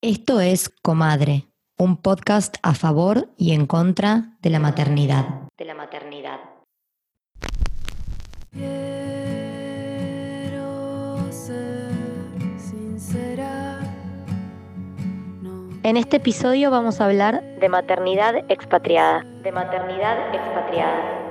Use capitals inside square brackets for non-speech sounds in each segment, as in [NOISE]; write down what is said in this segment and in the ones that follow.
Esto es Comadre, un podcast a favor y en contra de la maternidad. De la maternidad. En este episodio vamos a hablar de maternidad expatriada. De maternidad expatriada.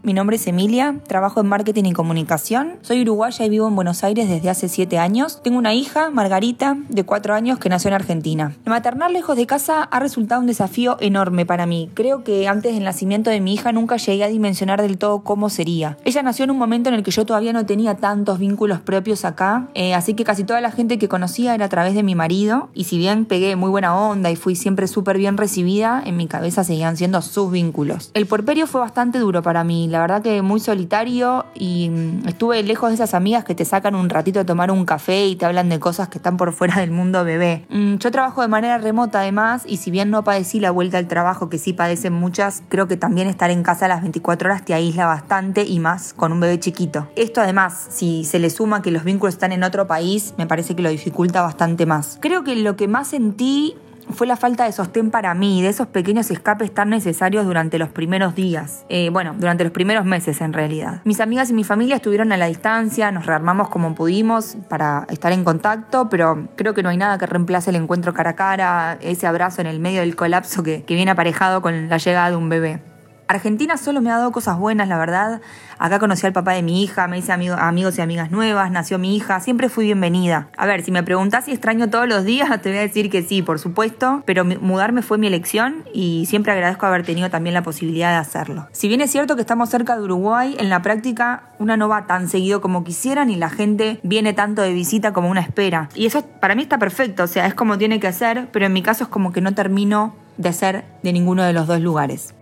Mi nombre es Emilia, trabajo en marketing y comunicación. Soy uruguaya y vivo en Buenos Aires desde hace 7 años. Tengo una hija, Margarita, de 4 años, que nació en Argentina. maternar lejos de casa ha resultado un desafío enorme para mí. Creo que antes del nacimiento de mi hija nunca llegué a dimensionar del todo cómo sería. Ella nació en un momento en el que yo todavía no tenía tantos vínculos propios acá, eh, así que casi toda la gente que conocía era a través de mi marido. Y si bien pegué muy buena onda y fui siempre súper bien recibida, en mi cabeza seguían siendo sus vínculos. El porperio fue bastante duro para mí la verdad que muy solitario y mm, estuve lejos de esas amigas que te sacan un ratito a tomar un café y te hablan de cosas que están por fuera del mundo bebé. Mm, yo trabajo de manera remota además y si bien no padecí la vuelta al trabajo que sí padecen muchas, creo que también estar en casa las 24 horas te aísla bastante y más con un bebé chiquito. Esto además, si se le suma que los vínculos están en otro país, me parece que lo dificulta bastante más. Creo que lo que más sentí fue la falta de sostén para mí, de esos pequeños escapes tan necesarios durante los primeros días. Eh, bueno, durante los primeros meses en realidad. Mis amigas y mi familia estuvieron a la distancia, nos rearmamos como pudimos para estar en contacto, pero creo que no hay nada que reemplace el encuentro cara a cara, ese abrazo en el medio del colapso que, que viene aparejado con la llegada de un bebé. Argentina solo me ha dado cosas buenas, la verdad. Acá conocí al papá de mi hija, me hice amigos y amigas nuevas, nació mi hija, siempre fui bienvenida. A ver, si me preguntás si extraño todos los días, [LAUGHS] te voy a decir que sí, por supuesto, pero mudarme fue mi elección y siempre agradezco haber tenido también la posibilidad de hacerlo. Si bien es cierto que estamos cerca de Uruguay, en la práctica una no va tan seguido como quisieran y la gente viene tanto de visita como una espera. Y eso para mí está perfecto, o sea, es como tiene que ser, pero en mi caso es como que no termino de ser de ninguno de los dos lugares.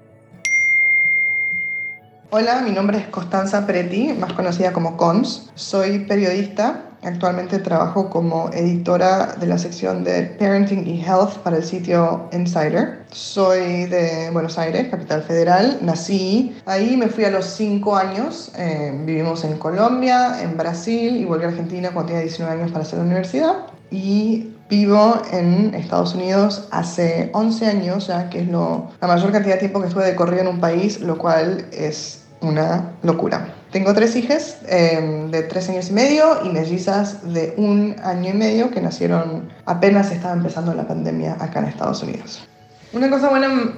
Hola, mi nombre es Constanza Preti, más conocida como Cons. Soy periodista. Actualmente trabajo como editora de la sección de Parenting y Health para el sitio Insider. Soy de Buenos Aires, capital federal. Nací ahí, me fui a los 5 años. Eh, vivimos en Colombia, en Brasil y volví a Argentina cuando tenía 19 años para hacer la universidad. Y Vivo en Estados Unidos hace 11 años ya, que es la mayor cantidad de tiempo que estuve de corrido en un país, lo cual es una locura. Tengo tres hijas em, de tres años y medio y mellizas de un año y medio que nacieron apenas estaba empezando la pandemia acá en Estados Unidos. Una cosa buena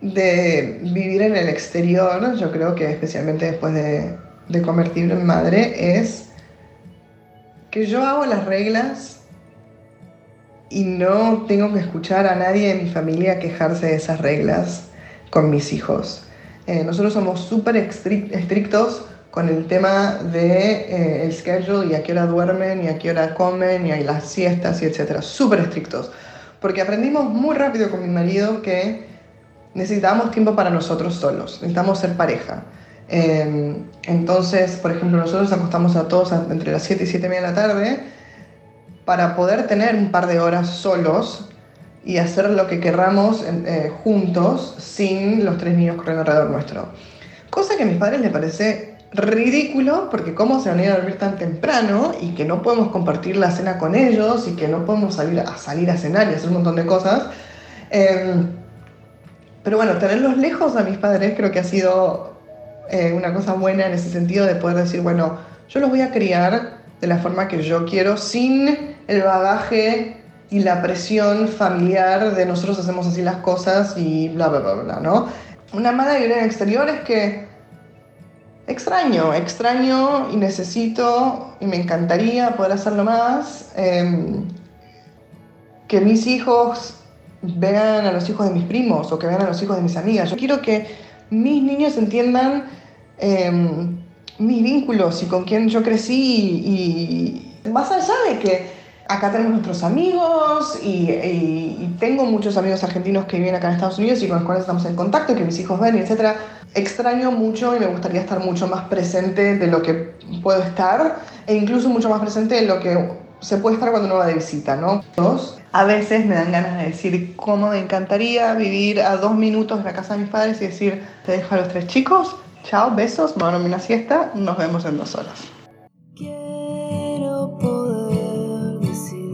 de vivir en el exterior, yo creo que especialmente después de, de convertirme en madre, es que yo hago las reglas y no tengo que escuchar a nadie de mi familia quejarse de esas reglas con mis hijos. Eh, nosotros somos súper estrictos con el tema de eh, schedule y a qué hora duermen y a qué hora comen y a las siestas y etcétera. Súper estrictos. Porque aprendimos muy rápido con mi marido que necesitábamos tiempo para nosotros solos, necesitamos ser pareja. Em, entonces, por ejemplo, nosotros acostamos a todos entre las 7 y 7 y media de la tarde para poder tener un par de horas solos y hacer lo que querramos eh, juntos sin los tres niños corriendo alrededor nuestro. Cosa que a mis padres les parece ridículo porque cómo se van a ir a dormir tan temprano y que no podemos compartir la cena con ellos y que no podemos salir a, salir a cenar y hacer un montón de cosas. Em, pero bueno, tenerlos lejos a mis padres creo que ha sido eh, una cosa buena en ese sentido de poder decir, bueno, yo los voy a criar de la forma que yo quiero sin el bagaje y la presión familiar de nosotros hacemos así las cosas y bla, bla, bla, bla, ¿no? Una mala el exterior es que extraño, extraño y necesito y me encantaría poder hacerlo más. Em, que mis hijos vean a los hijos de mis primos o que vean a los hijos de mis amigas. Yo quiero que mis niños entiendan em, mis vínculos y con quién yo crecí y más allá de que acá tenemos nuestros amigos y, tengo muchos amigos argentinos que viven acá en Estados Unidos y con los cuales estamos en contacto, que mis hijos ven, etc. Extraño mucho y me gustaría estar mucho más presente de lo que puedo estar e incluso mucho más presente de lo que se puede estar cuando uno va de visita, ¿no? Dos, a veces me dan ganas de decir cómo me encantaría vivir a dos minutos de la casa de mis padres y decir, te dejo a los tres chicos, Chao, besos, me una siesta, nos vemos en dos horas. Quiero poder decirte.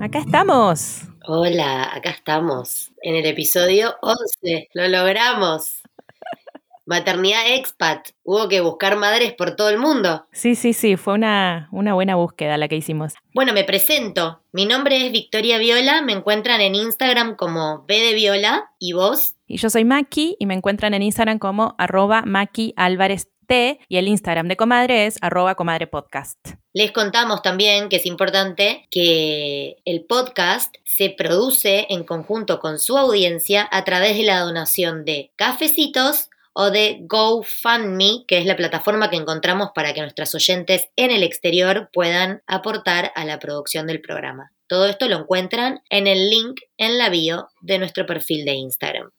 Acá estamos. Hola, acá estamos en el episodio 11. Lo logramos. Maternidad expat. Hubo que buscar madres por todo el mundo. Sí, sí, sí. Fue una, una buena búsqueda la que hicimos. Bueno, me presento. Mi nombre es Victoria Viola. Me encuentran en Instagram como B de Viola. ¿Y vos? Y yo soy Maki y me encuentran en Instagram como arroba Maki Álvarez T y el Instagram de Comadre es arroba Comadre Podcast. Les contamos también que es importante que el podcast se produce en conjunto con su audiencia a través de la donación de cafecitos o de GoFundMe, que es la plataforma que encontramos para que nuestras oyentes en el exterior puedan aportar a la producción del programa. Todo esto lo encuentran en el link en la bio de nuestro perfil de Instagram.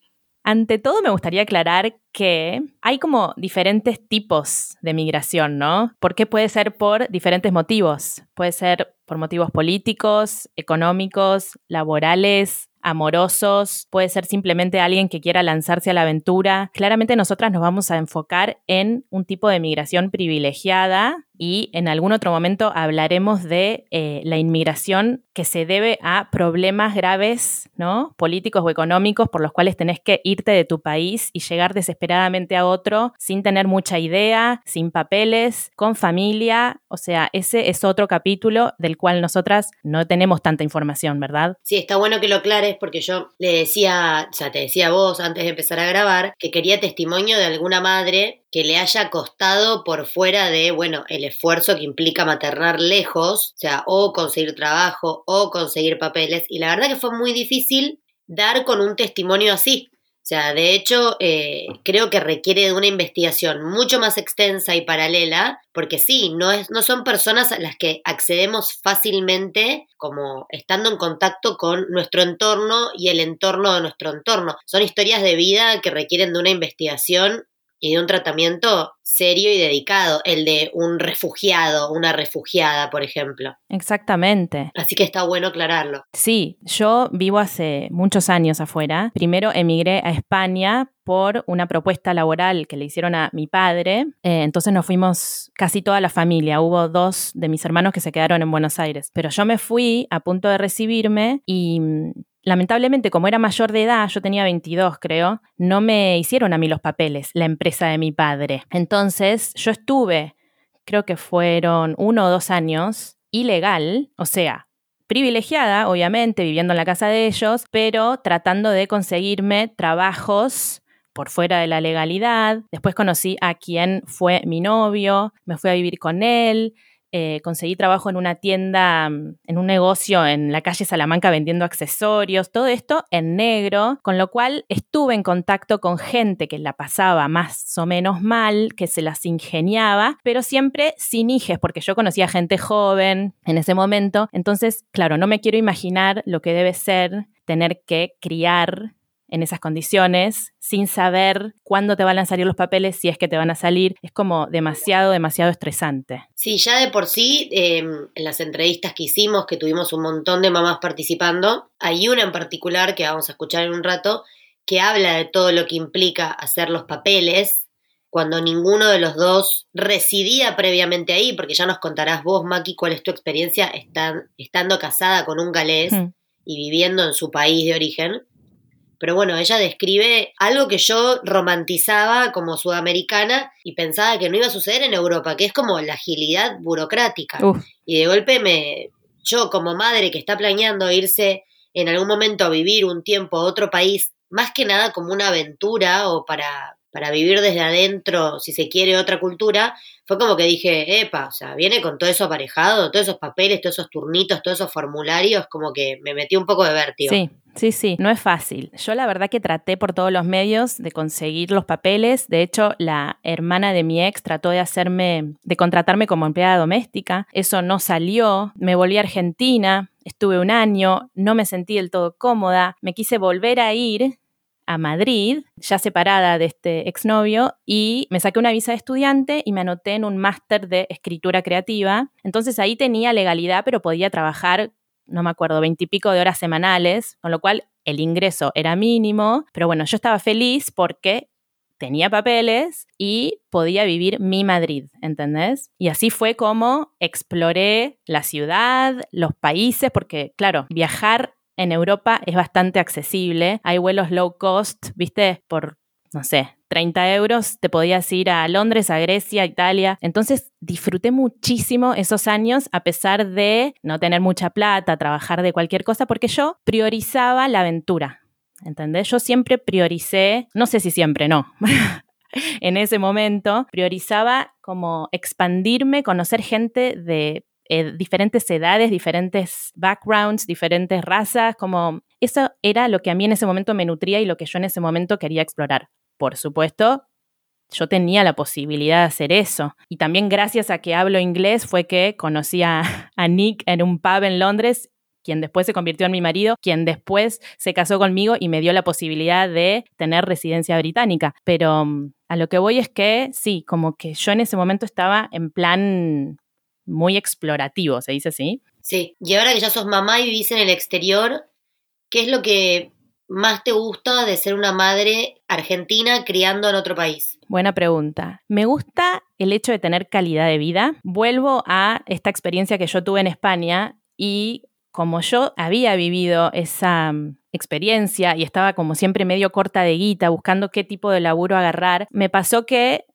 Ante todo, me gustaría aclarar que hay como diferentes tipos de migración, ¿no? Porque puede ser por diferentes motivos. Puede ser por motivos políticos, económicos, laborales, amorosos, puede ser simplemente alguien que quiera lanzarse a la aventura. Claramente nosotras nos vamos a enfocar en un tipo de migración privilegiada y en algún otro momento hablaremos de eh, la inmigración que se debe a problemas graves, ¿no? Políticos o económicos por los cuales tenés que irte de tu país y llegar desesperadamente a otro sin tener mucha idea, sin papeles, con familia. O sea, ese es otro capítulo del cual nosotras no tenemos tanta información, ¿verdad? Sí, está bueno que lo aclares porque yo le decía, o sea, te decía vos antes de empezar a grabar, que quería testimonio de alguna madre que le haya costado por fuera de, bueno, el esfuerzo que implica maternar lejos, o sea, o conseguir trabajo o conseguir papeles. Y la verdad que fue muy difícil dar con un testimonio así. O sea, de hecho, eh, creo que requiere de una investigación mucho más extensa y paralela, porque sí, no, es, no son personas a las que accedemos fácilmente como estando en contacto con nuestro entorno y el entorno de nuestro entorno. Son historias de vida que requieren de una investigación y de un tratamiento serio y dedicado, el de un refugiado, una refugiada, por ejemplo. Exactamente. Así que está bueno aclararlo. Sí, yo vivo hace muchos años afuera. Primero emigré a España por una propuesta laboral que le hicieron a mi padre. Eh, entonces nos fuimos casi toda la familia. Hubo dos de mis hermanos que se quedaron en Buenos Aires. Pero yo me fui a punto de recibirme y lamentablemente, como era mayor de edad, yo tenía 22 creo, no me hicieron a mí los papeles, la empresa de mi padre. Entonces, yo estuve, creo que fueron uno o dos años, ilegal, o sea, privilegiada, obviamente, viviendo en la casa de ellos, pero tratando de conseguirme trabajos por fuera de la legalidad. Después conocí a quien fue mi novio, me fui a vivir con él, eh, conseguí trabajo en una tienda, en un negocio en la calle Salamanca vendiendo accesorios, todo esto en negro, con lo cual estuve en contacto con gente que la pasaba más o menos mal, que se las ingeniaba, pero siempre sin hijes, porque yo conocía gente joven en ese momento. Entonces, claro, no me quiero imaginar lo que debe ser tener que criar en esas condiciones, sin saber cuándo te van a salir los papeles, si es que te van a salir, es como demasiado, demasiado estresante. Sí, ya de por sí, em, en las entrevistas que hicimos, que tuvimos un montón de mamás participando, hay una en particular que vamos a escuchar en un rato, que habla de todo lo que implica hacer los papeles cuando ninguno de los dos residía previamente ahí, porque ya nos contarás vos, Maki, cuál es tu experiencia estando casada con un galés hmm. y viviendo en su país de origen pero bueno, ella describe algo que yo romantizaba como sudamericana y pensaba que no iba a suceder en Europa, que es como la agilidad burocrática. Y de golpe me, yo como madre que está planeando irse en algún momento a vivir un tiempo a otro país, más que nada como una aventura o para, para vivir desde adentro, si se quiere, otra cultura, fue como que dije, epa, o sea, viene con todo eso aparejado, todos esos papeles, todos esos turnitos, todos esos formularios, como que me metí un poco de vértigo. Sí, Sí, sí, no es fácil. Yo la verdad que traté por todos los medios de conseguir los papeles. De hecho, la hermana de mi ex trató de hacerme, de contratarme como empleada doméstica. Eso no salió. Me volví a Argentina, estuve un año, no me sentí del todo cómoda. Me quise volver a ir a Madrid, ya separada de este exnovio, y me saqué una visa de estudiante y me anoté en un máster de escritura creativa. Entonces ahí tenía legalidad, pero podía trabajar no me acuerdo, veintipico de horas semanales, con lo cual el ingreso era mínimo, pero bueno, yo estaba feliz porque tenía papeles y podía vivir mi Madrid, ¿entendés? Y así fue como exploré la ciudad, los países, porque claro, viajar en Europa es bastante accesible. Hay vuelos low cost, viste, por, no sé, 30 euros te podías ir a Londres, a Grecia, a Italia. Entonces disfruté muchísimo esos años a pesar de no tener mucha plata, trabajar de cualquier cosa, porque yo priorizaba la aventura. ¿Entendés? Yo siempre prioricé, no sé si siempre, no. [LAUGHS] en ese momento priorizaba como expandirme, conocer gente de eh, diferentes edades, diferentes backgrounds, diferentes razas, como eso era lo que a mí en ese momento me nutría y lo que yo en ese momento quería explorar. Por supuesto, yo tenía la posibilidad de hacer eso. Y también gracias a que hablo inglés fue que conocí a, [LAUGHS] a Nick en un pub en Londres quien después se convirtió en mi marido, quien después se casó conmigo y me dio la posibilidad de tener residencia británica. Pero mm, a lo que voy es que sí, como que yo en ese momento estaba en plan muy explorativo, ¿se dice así? Sí, y ahora que ya sos mamá y vivís en el exterior, ¿qué es lo que más te gusta de ser una madre argentina criando en otro país? Buena pregunta. Me gusta el hecho de tener calidad de vida. Vuelvo a esta experiencia que yo tuve en España y como yo había vivido esa mm, experiencia y estaba como siempre medio corta de guita buscando qué tipo de laburo agarrar, me pasó que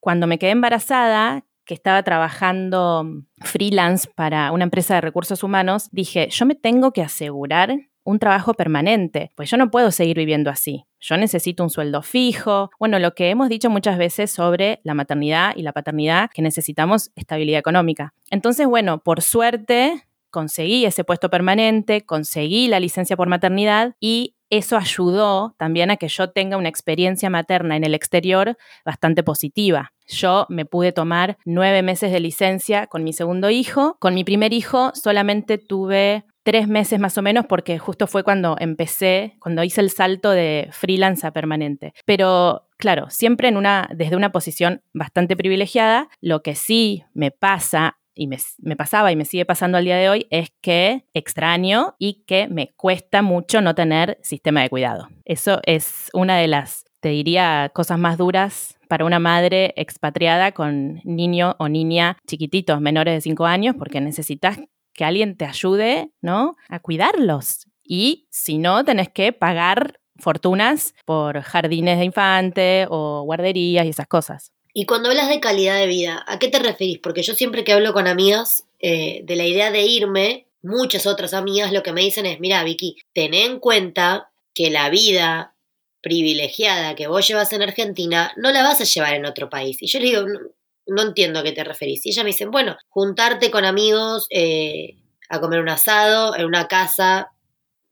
cuando me quedé embarazada, que estaba trabajando freelance para una empresa de recursos humanos, dije, yo me tengo que asegurar un trabajo permanente, pues yo no puedo seguir viviendo así. Yo necesito un sueldo fijo. Bueno, lo que hemos dicho muchas veces sobre la maternidad y la paternidad, que necesitamos estabilidad económica. Entonces, bueno, por suerte conseguí ese puesto permanente, conseguí la licencia por maternidad y eso ayudó también a que yo tenga una experiencia materna en el exterior bastante positiva. Yo me pude tomar nueve meses de licencia con mi segundo hijo. Con mi primer hijo solamente tuve tres meses más o menos porque justo fue cuando empecé, cuando hice el salto de freelance a permanente. Pero claro, siempre desde una posición bastante privilegiada, lo que sí me pasa y me, pasaba y me sigue pasando al día de hoy es que extraño y que me cuesta mucho no tener sistema de cuidado. Eso es una de las, te diría, cosas más duras para una madre expatriada con niño o niña chiquititos, menores de 5 años, porque necesitas que alguien te ayude, ¿no? A cuidarlos. Y si no, tenés que pagar fortunas por jardines de infante o guarderías y esas cosas. Y cuando hablas de calidad de vida, ¿a qué te referís? Porque yo siempre que hablo con amigas eh, de la idea de irme, muchas otras amigas lo que me dicen es, mira Vicky, ten en cuenta que la vida privilegiada que vos llevas en Argentina no la vas a llevar en otro país. Y yo le digo, no, entiendo a qué te referís. Y ella me dice, bueno, juntarte con amigos eh, a comer un asado en una casa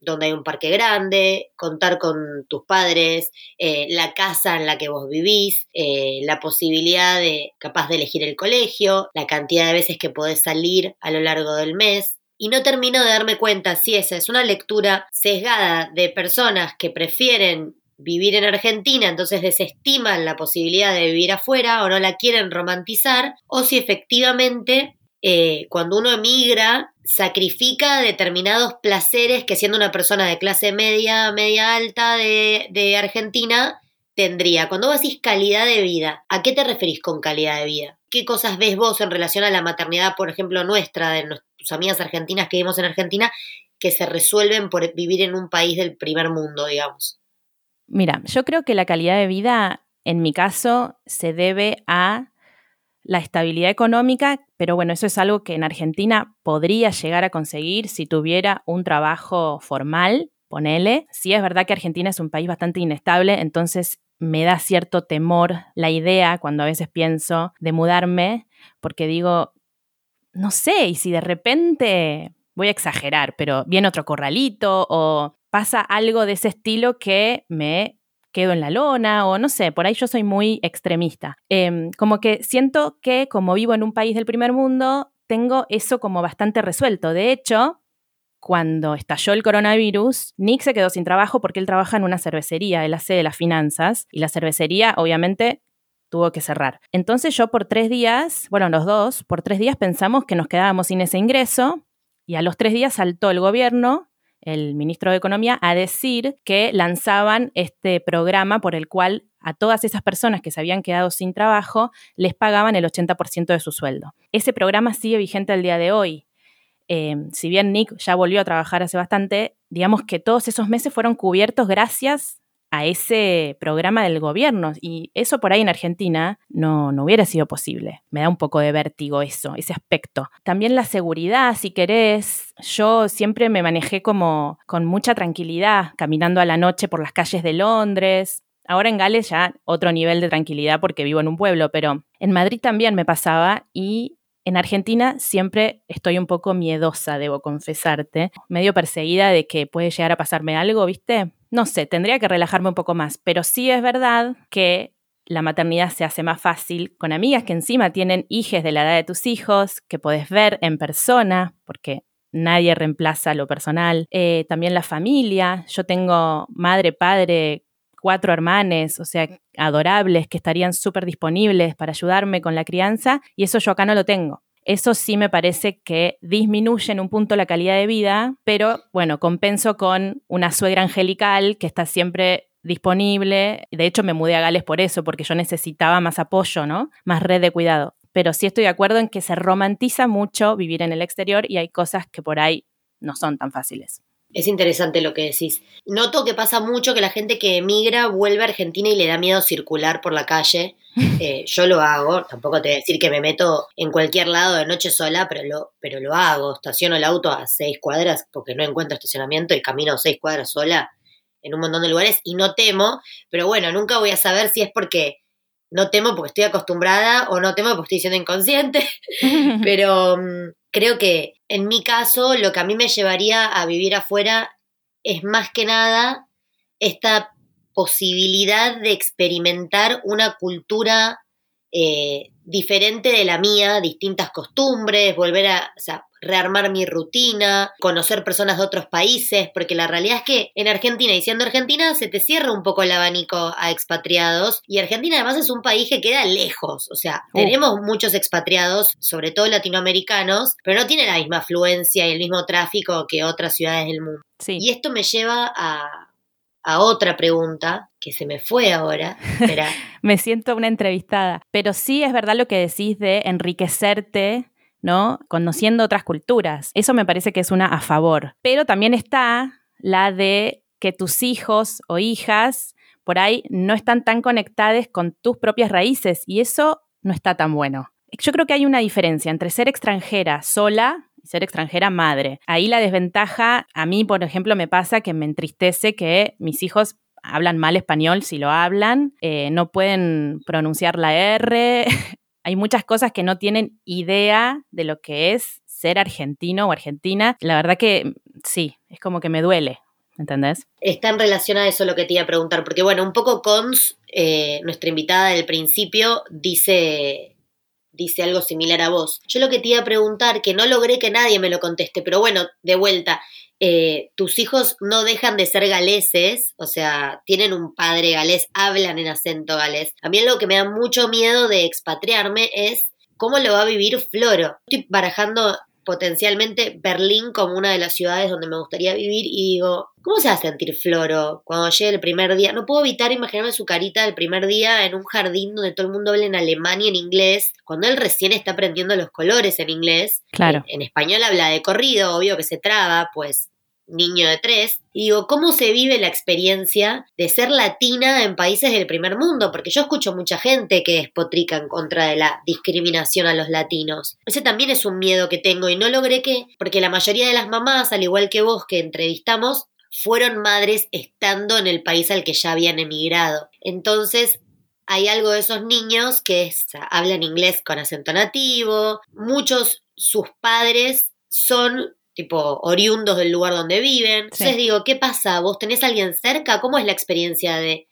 donde hay un parque grande, contar con tus padres, eh, la casa en la que vos vivís, eh, la posibilidad de capaz de elegir el colegio, la cantidad de veces que podés salir a lo largo del mes. Y no termino de darme cuenta si esa es una lectura sesgada de personas que prefieren vivir en Argentina, entonces desestiman la posibilidad de vivir afuera o no la quieren romantizar, o si efectivamente eh, cuando uno emigra, sacrifica determinados placeres que siendo una persona de clase media, media alta de, Argentina, tendría. Cuando vos decís calidad de vida, ¿a qué te referís con calidad de vida? ¿Qué cosas ves vos en relación a la maternidad, por ejemplo, nuestra, de nuestras amigas argentinas que vivimos en Argentina, que se resuelven por vivir en un país del primer mundo, digamos? Mira, yo creo que la calidad de vida, en mi caso, se debe a la estabilidad económica, pero bueno, eso es algo que en Argentina podría llegar a conseguir si tuviera un trabajo formal, ponele. Sí es verdad que Argentina es un país bastante inestable, entonces me da cierto temor la idea cuando a veces pienso de mudarme, porque digo, no sé, y si de repente, voy a exagerar, pero viene otro corralito o pasa algo de ese estilo que me quedo en la lona o no sé, por ahí yo soy muy extremista. Em, como que siento que como vivo en un país del primer mundo, tengo eso como bastante resuelto. De hecho, cuando estalló el coronavirus, Nick se quedó sin trabajo porque él trabaja en una cervecería, él hace de las finanzas y la cervecería obviamente tuvo que cerrar. Entonces yo por tres días, bueno, los dos, por tres días pensamos que nos quedábamos sin ese ingreso y a los tres días saltó el gobierno el ministro de Economía, a decir que lanzaban este programa por el cual a todas esas personas que se habían quedado sin trabajo les pagaban el 80% de su sueldo. Ese programa sigue vigente al día de hoy. Eh, si bien Nick ya volvió a trabajar hace bastante, digamos que todos esos meses fueron cubiertos gracias a ese programa del gobierno. Y eso por ahí en Argentina no, no hubiera sido posible. Me da un poco de vértigo eso, ese aspecto. También la seguridad, si querés. Yo siempre me manejé como con mucha tranquilidad, caminando a la noche por las calles de Londres. Ahora en Gales ya otro nivel de tranquilidad porque vivo en un pueblo, pero en Madrid también me pasaba y en Argentina siempre estoy un poco miedosa, debo confesarte, medio perseguida de que puede llegar a pasarme algo, ¿viste? No sé, tendría que relajarme un poco más, pero sí es verdad que la maternidad se hace más fácil con amigas que encima tienen hijos de la edad de tus hijos, que podés ver en persona, porque nadie reemplaza lo personal. Eh, también la familia. Yo tengo madre, padre, cuatro hermanes, o sea, adorables, que estarían súper disponibles para ayudarme con la crianza, y eso yo acá no lo tengo. Eso sí me parece que disminuye en un punto la calidad de vida, pero bueno, compenso con una suegra angelical que está siempre disponible. De hecho, me mudé a Gales por eso, porque yo necesitaba más apoyo, ¿no? Más red de cuidado. Pero sí estoy de acuerdo en que se romantiza mucho vivir en el exterior y hay cosas que por ahí no son tan fáciles. Es interesante lo que decís. Noto que pasa mucho que la gente que emigra vuelve a Argentina y le da miedo circular por la calle. [LAUGHS] Eh, yo lo hago, tampoco te voy a decir que me meto en cualquier lado de noche sola, pero lo, pero lo hago. Estaciono el auto a seis cuadras porque no encuentro estacionamiento y camino seis cuadras sola en un montón de lugares y no temo, pero bueno, nunca voy a saber si es porque no temo porque estoy acostumbrada o no temo porque estoy siendo inconsciente, [LAUGHS] pero mm, creo que en mi caso lo que a mí me llevaría a vivir afuera es más que nada esta posibilidad de experimentar una cultura eh, diferente de la mía, distintas costumbres, volver a rearmar mi rutina, conocer personas de otros países, porque la realidad es que en Argentina, y siendo Argentina, se te cierra un poco el abanico a expatriados, y Argentina además es un país que queda lejos, o sea, uh. tenemos muchos expatriados, sobre todo latinoamericanos, pero no tiene la misma afluencia y el mismo tráfico que otras ciudades del mundo. Y esto me lleva a, a otra pregunta que se me fue ahora. [LAUGHS] me siento una entrevistada, pero sí es verdad lo que decís de enriquecerte, ¿no? Conociendo otras culturas. Eso me parece que es una a favor. Pero también está la de que tus hijos o hijas por ahí no están tan conectadas con tus propias raíces y eso no está tan bueno. Yo creo que hay una diferencia entre ser extranjera sola ser extranjera madre. Ahí la desventaja, a mí, por ejemplo, me pasa que me entristece que mis hijos hablan mal español si lo hablan, eh, no pueden pronunciar la R. [LAUGHS] Hay muchas cosas que no tienen idea de lo que es ser argentino o argentina. La verdad que sí, es como que me duele. ¿Entendés? Está en relación a eso lo que te iba a preguntar, porque bueno, un poco Cons, eh, nuestra invitada del principio, dice dice algo similar a vos. Yo lo que te iba a preguntar, que no logré que nadie me lo conteste, pero bueno, de vuelta, eh, tus hijos no dejan de ser galeses, o sea, tienen un padre galés, hablan en acento galés. A mí lo que me da mucho miedo de expatriarme es cómo lo va a vivir Floro. Estoy barajando potencialmente Berlín como una de las ciudades donde me gustaría vivir y digo, ¿cómo se va a sentir Floro cuando llegue el primer día? No puedo evitar imaginarme su carita el primer día en un jardín donde todo el mundo habla en alemán y en inglés, cuando él recién está aprendiendo los colores en inglés. Claro. En, en español habla de corrido, obvio que se traba, pues niño de tres, y digo, ¿cómo se vive la experiencia de ser latina en países del primer mundo? Porque yo escucho mucha gente que despotrica en contra de la discriminación a los latinos. Ese también es un miedo que tengo y no logré que, porque la mayoría de las mamás, al igual que vos que entrevistamos, fueron madres estando en el país al que ya habían emigrado. Entonces, hay algo de esos niños que hablan inglés con acento nativo, muchos sus padres son tipo oriundos del lugar donde viven. Entonces digo, ¿qué pasa? ¿Vos tenés a alguien cerca? ¿Cómo es la experiencia de,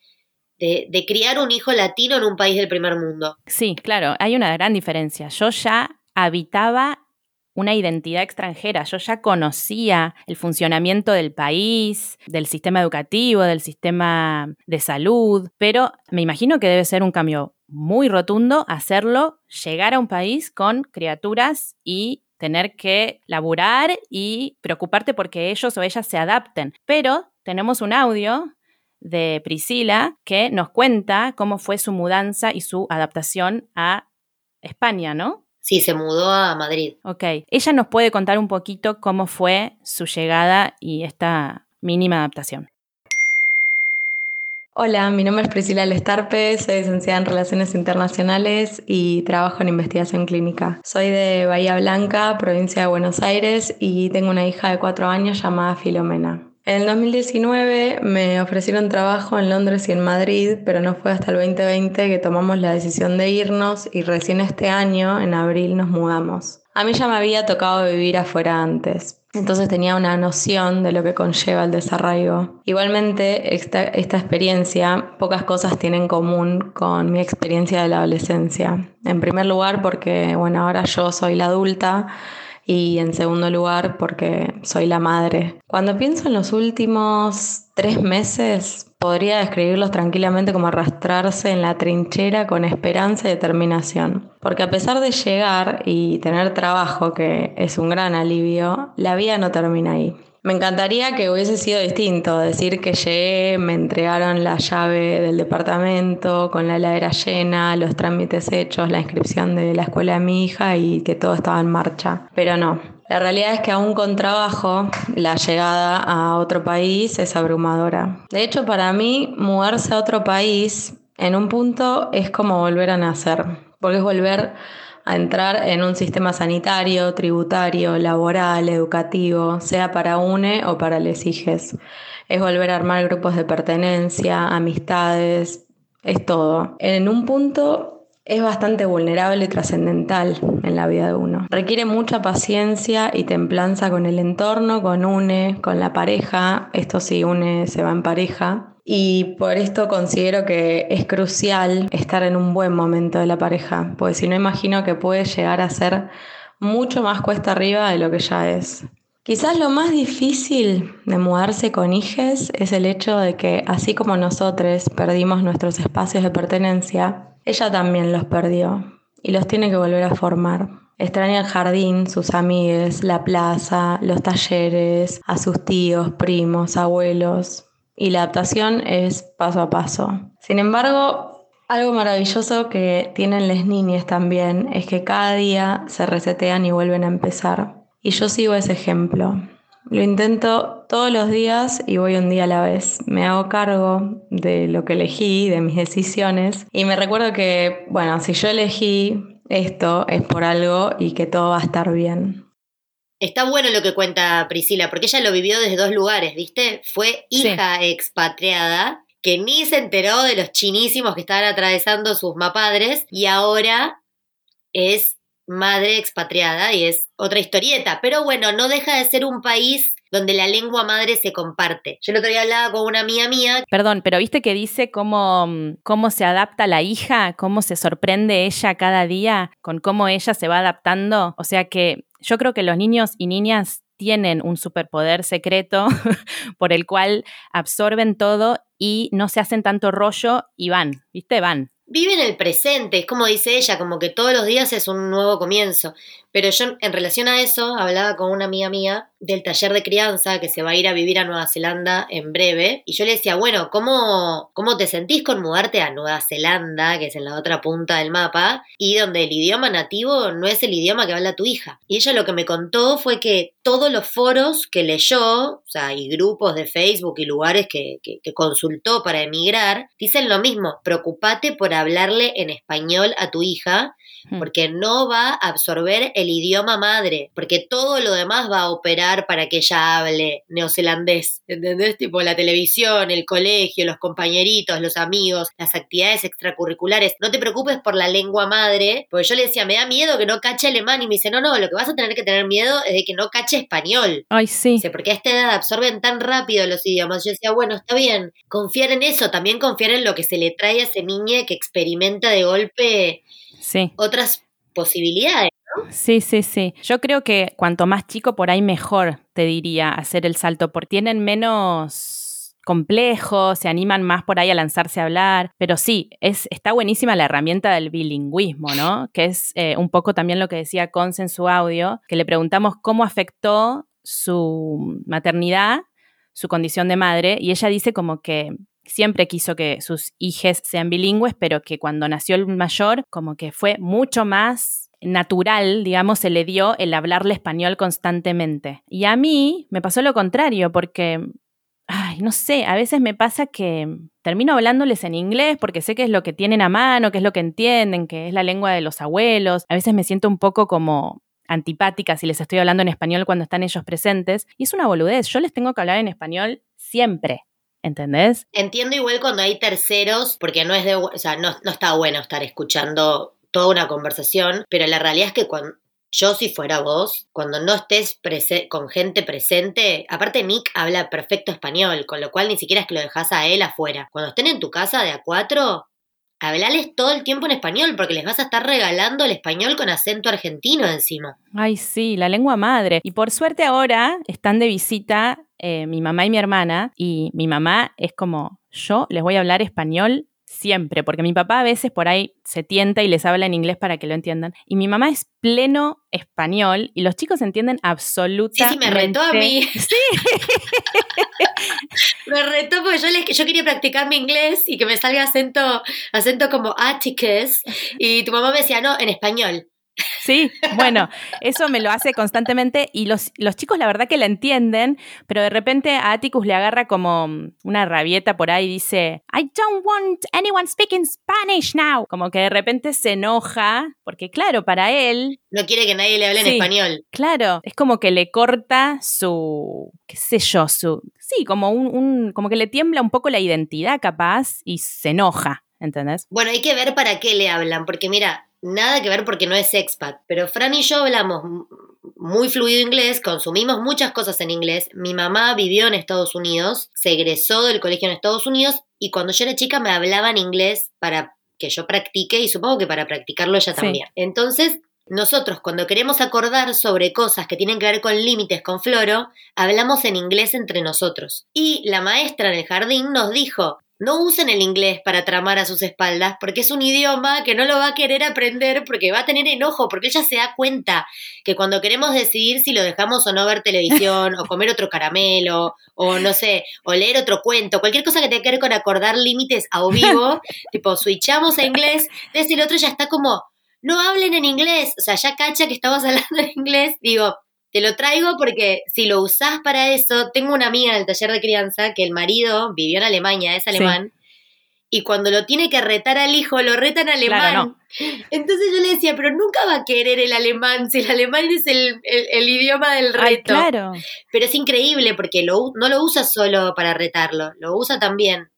de, criar un hijo latino en un país del primer mundo? Sí, claro, hay una gran diferencia. Yo ya habitaba una identidad extranjera, yo ya conocía el funcionamiento del país, del sistema educativo, del sistema de salud, pero me imagino que debe ser un cambio muy rotundo hacerlo, llegar a un país con criaturas y tener que laburar y preocuparte porque ellos o ellas se adapten. Pero tenemos un audio de Priscila que nos cuenta cómo fue su mudanza y su adaptación a España, ¿no? Sí, se mudó a Madrid. Ok. Ella nos puede contar un poquito cómo fue su llegada y esta mínima adaptación. Hola, mi nombre es Priscila Lestarpe, soy licenciada en Relaciones Internacionales y trabajo en investigación clínica. Soy de Bahía Blanca, provincia de Buenos Aires, y tengo una hija de cuatro años llamada Filomena. En el 2019 me ofrecieron trabajo en Londres y en Madrid, pero no fue hasta el 2020 que tomamos la decisión de irnos y recién este año, en abril, nos mudamos. A mí ya me había tocado vivir afuera antes, entonces tenía una noción de lo que conlleva el desarraigo. Igualmente, esta, esta, experiencia, pocas cosas tiene en común con mi experiencia de la adolescencia. En primer lugar, porque, bueno, ahora yo soy la adulta y en segundo lugar porque soy la madre. Cuando pienso en los últimos tres meses, podría describirlos tranquilamente como arrastrarse en la trinchera con esperanza y determinación. Porque a pesar de llegar y tener trabajo, que es un gran alivio, la vida no termina ahí. Me encantaría que hubiese sido distinto, decir que llegué, me entregaron la llave del departamento con la heladera llena, los trámites hechos, la inscripción de la escuela de mi hija y que todo estaba en marcha. Pero no, la realidad es que aún con trabajo, la llegada a otro país es abrumadora. De hecho, para mí, mudarse a otro país en un punto es como volver a nacer, porque es volver entrar en un sistema sanitario, tributario, laboral, educativo, sea para UNE o para les hijes. Es volver a armar grupos de pertenencia, amistades, es todo. En un punto es bastante vulnerable y trascendental en la vida de uno. Requiere mucha paciencia y templanza con el entorno, con UNE, con la pareja. Esto sí, UNE se va en pareja y por esto considero que es crucial estar en un buen momento de la pareja, porque si no imagino que puede llegar a ser mucho más cuesta arriba de lo que ya es. Quizás lo más difícil de mudarse con hijes es el hecho de que así como nosotros perdimos nuestros espacios de pertenencia, ella también los perdió y los tiene que volver a formar. Extraña el jardín, sus amigues, la plaza, los talleres, a sus tíos, primos, abuelos, y la adaptación es paso a paso. Sin embargo, algo maravilloso que tienen las niñas también es que cada día se resetean y vuelven a empezar. Y yo sigo ese ejemplo. Lo intento todos los días y voy un día a la vez. Me hago cargo de lo que elegí, de mis decisiones. Y me recuerdo que, bueno, si yo elegí esto es por algo y que todo va a estar bien. Está bueno lo que cuenta Priscila, porque ella lo vivió desde dos lugares, ¿viste? Fue hija expatriada, que ni se enteró de los chinísimos que estaban atravesando sus mapadres, y ahora es madre expatriada y es otra historieta. Pero bueno, no deja de ser un país donde la lengua madre se comparte. Yo el otro día hablaba con una amiga mía. Perdón, pero viste que dice cómo, cómo se adapta la hija, cómo se sorprende ella cada día con cómo ella se va adaptando. O sea que yo creo que los niños y niñas tienen un superpoder secreto [LAUGHS] por el cual absorben todo y no se hacen tanto rollo y van, ¿viste? Van. Viven el presente, es como dice ella, como que todos los días es un nuevo comienzo. Pero yo en relación a eso hablaba con una amiga mía del taller de crianza que se va a ir a vivir a Nueva Zelanda en breve. Y yo le decía, bueno, ¿cómo, ¿cómo te sentís con mudarte a Nueva Zelanda, que es en la otra punta del mapa, y donde el idioma nativo no es el idioma que habla tu hija? Y ella lo que me contó fue que todos los foros que leyó, o sea, y grupos de Facebook y lugares que, que, que consultó para emigrar, dicen lo mismo, preocupate por hablarle en español a tu hija. Porque no va a absorber el idioma madre, porque todo lo demás va a operar para que ella hable neozelandés, ¿entendés? Tipo la televisión, el colegio, los compañeritos, los amigos, las actividades extracurriculares. No te preocupes por la lengua madre, porque yo le decía, me da miedo que no cache alemán y me dice, no, no, lo que vas a tener que tener miedo es de que no cache español. Ay, sí. Dice, porque a esta edad absorben tan rápido los idiomas. Yo decía, bueno, está bien, confiar en eso, también confiar en lo que se le trae a ese niño que experimenta de golpe otras posibilidades. ¿no? Sí, sí, sí. Yo creo que cuanto más chico por ahí mejor, te diría, hacer el salto, porque tienen menos complejo, se animan más por ahí a lanzarse a hablar, pero sí, es, está buenísima la herramienta del bilingüismo, ¿no? Que es eh, un poco también lo que decía Conce en su audio, que le preguntamos cómo afectó su maternidad, su condición de madre, y ella dice como que siempre quiso que sus hijos sean bilingües, pero que cuando nació el mayor, como que fue mucho más natural, digamos, se le dio el hablarle español constantemente. Y a mí me pasó lo contrario, porque ay, no sé, a veces me pasa que termino hablándoles en inglés porque sé que es lo que tienen a mano, que es lo que entienden, que es la lengua de los abuelos. A veces me siento un poco como antipática si les estoy hablando en español cuando están ellos presentes. Y es una boludez, yo les tengo que hablar en español siempre. ¿Entendés? Entiendo igual cuando hay terceros, porque no es de, o sea, no, no está bueno estar escuchando toda una conversación, pero la realidad es que cuando, yo si fuera vos, cuando no estés con gente presente, aparte Nick habla perfecto español, con lo cual ni siquiera es que lo dejas a él afuera. Cuando estén en tu casa de a cuatro, hablales todo el tiempo en español, porque les vas a estar regalando el español con acento argentino encima. Ay, sí, la lengua madre. Y por suerte ahora están de visita eh, mi mamá y mi hermana, y mi mamá es como, yo les voy a hablar español siempre, porque mi papá a veces por ahí se tienta y les habla en inglés para que lo entiendan. Y mi mamá es pleno español y los chicos entienden absolutamente. Sí, sí, me retó a mí. Sí. [LAUGHS] me retó porque yo, les, yo quería practicar mi inglés y que me salga acento, acento como Atticus. Y tu mamá me decía, no, en español. Sí, bueno, eso me lo hace constantemente y los, los, chicos la verdad que la entienden, pero de repente a Atticus le agarra como una rabieta por ahí y dice, I don't want anyone speaking Spanish now. Como que de repente se enoja, porque claro, para él... No quiere que nadie le hable en español. Claro, es como que le corta su, qué sé yo, su... Sí, como, un, un, como que le tiembla un poco la identidad capaz y se enoja. ¿Entendés? Bueno, hay que ver para qué le hablan, porque mira, nada que ver porque no es expat, pero Fran y yo hablamos muy fluido inglés, consumimos muchas cosas en inglés. Mi mamá vivió en Estados Unidos, se egresó del colegio en Estados Unidos y cuando yo era chica me hablaba en inglés para que yo practique y supongo que para practicarlo ella también. Entonces, nosotros cuando queremos acordar sobre cosas que tienen que ver con límites con Floro, hablamos en inglés entre nosotros. Y la maestra en el jardín nos dijo, no usen el inglés para tramar a sus espaldas, porque es un idioma que no lo va a querer aprender porque va a tener enojo, porque ella se da cuenta que cuando queremos decidir si lo dejamos o no ver televisión, o comer otro caramelo, o no sé, o leer otro cuento, cualquier cosa que tenga que ver con acordar límites a o vivo, [LAUGHS] tipo, switchamos a inglés, entonces el otro ya está como, no hablen en inglés, o sea, ya cacha que estamos [LAUGHS] hablando en inglés, digo, te lo traigo porque si lo usás para eso, tengo una amiga en el taller de crianza que el marido vivió en Alemania, es alemán, y cuando lo tiene que retar al hijo, lo reta en alemán. Entonces yo le decía, pero nunca va a querer el alemán, si el alemán es el, idioma del reto. claro. Pero es increíble porque lo, no lo usa solo para retarlo, lo usa también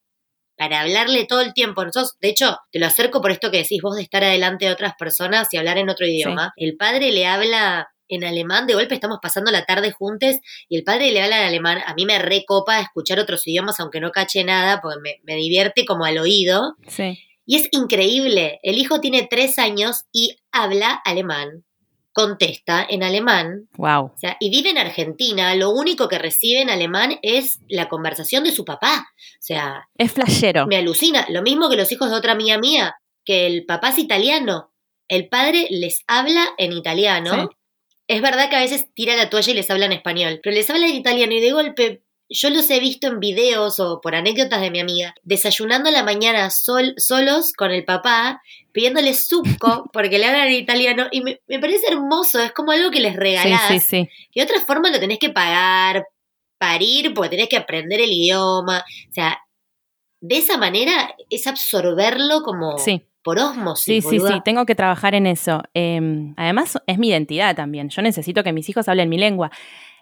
para hablarle todo el tiempo. Nosotros, de hecho, te lo acerco por esto que decís vos de estar adelante de otras personas y hablar en otro idioma. El padre le habla en alemán, de golpe estamos pasando la tarde juntos y el padre le habla en alemán, a mí me recopa escuchar otros idiomas aunque no cache nada, porque me, divierte como al oído. Sí. Y es increíble, el hijo tiene tres años y habla alemán, contesta en alemán. Wow. O sea, y vive en Argentina, lo único que recibe en alemán es la conversación de su papá. O sea... Es flashero. Me alucina, lo mismo que los hijos de otra mía mía, que el papá es italiano. El padre les habla en italiano es verdad que a veces tira la toalla y les habla en español, pero les habla en italiano y de golpe yo los he visto en videos o por anécdotas de mi amiga, desayunando a la mañana sol, solos con el papá, pidiéndole suco [LAUGHS] porque le hablan en italiano y me, parece hermoso, es como algo que les regalás. Sí, sí, sí. Y de otra forma lo tenés que pagar, parir, porque tenés que aprender el idioma. O sea, de esa manera es absorberlo como... Sí por osmosis. Sí, sí, sí, tengo que trabajar en eso. Em, además, es mi identidad también. Yo necesito que mis hijos hablen mi lengua.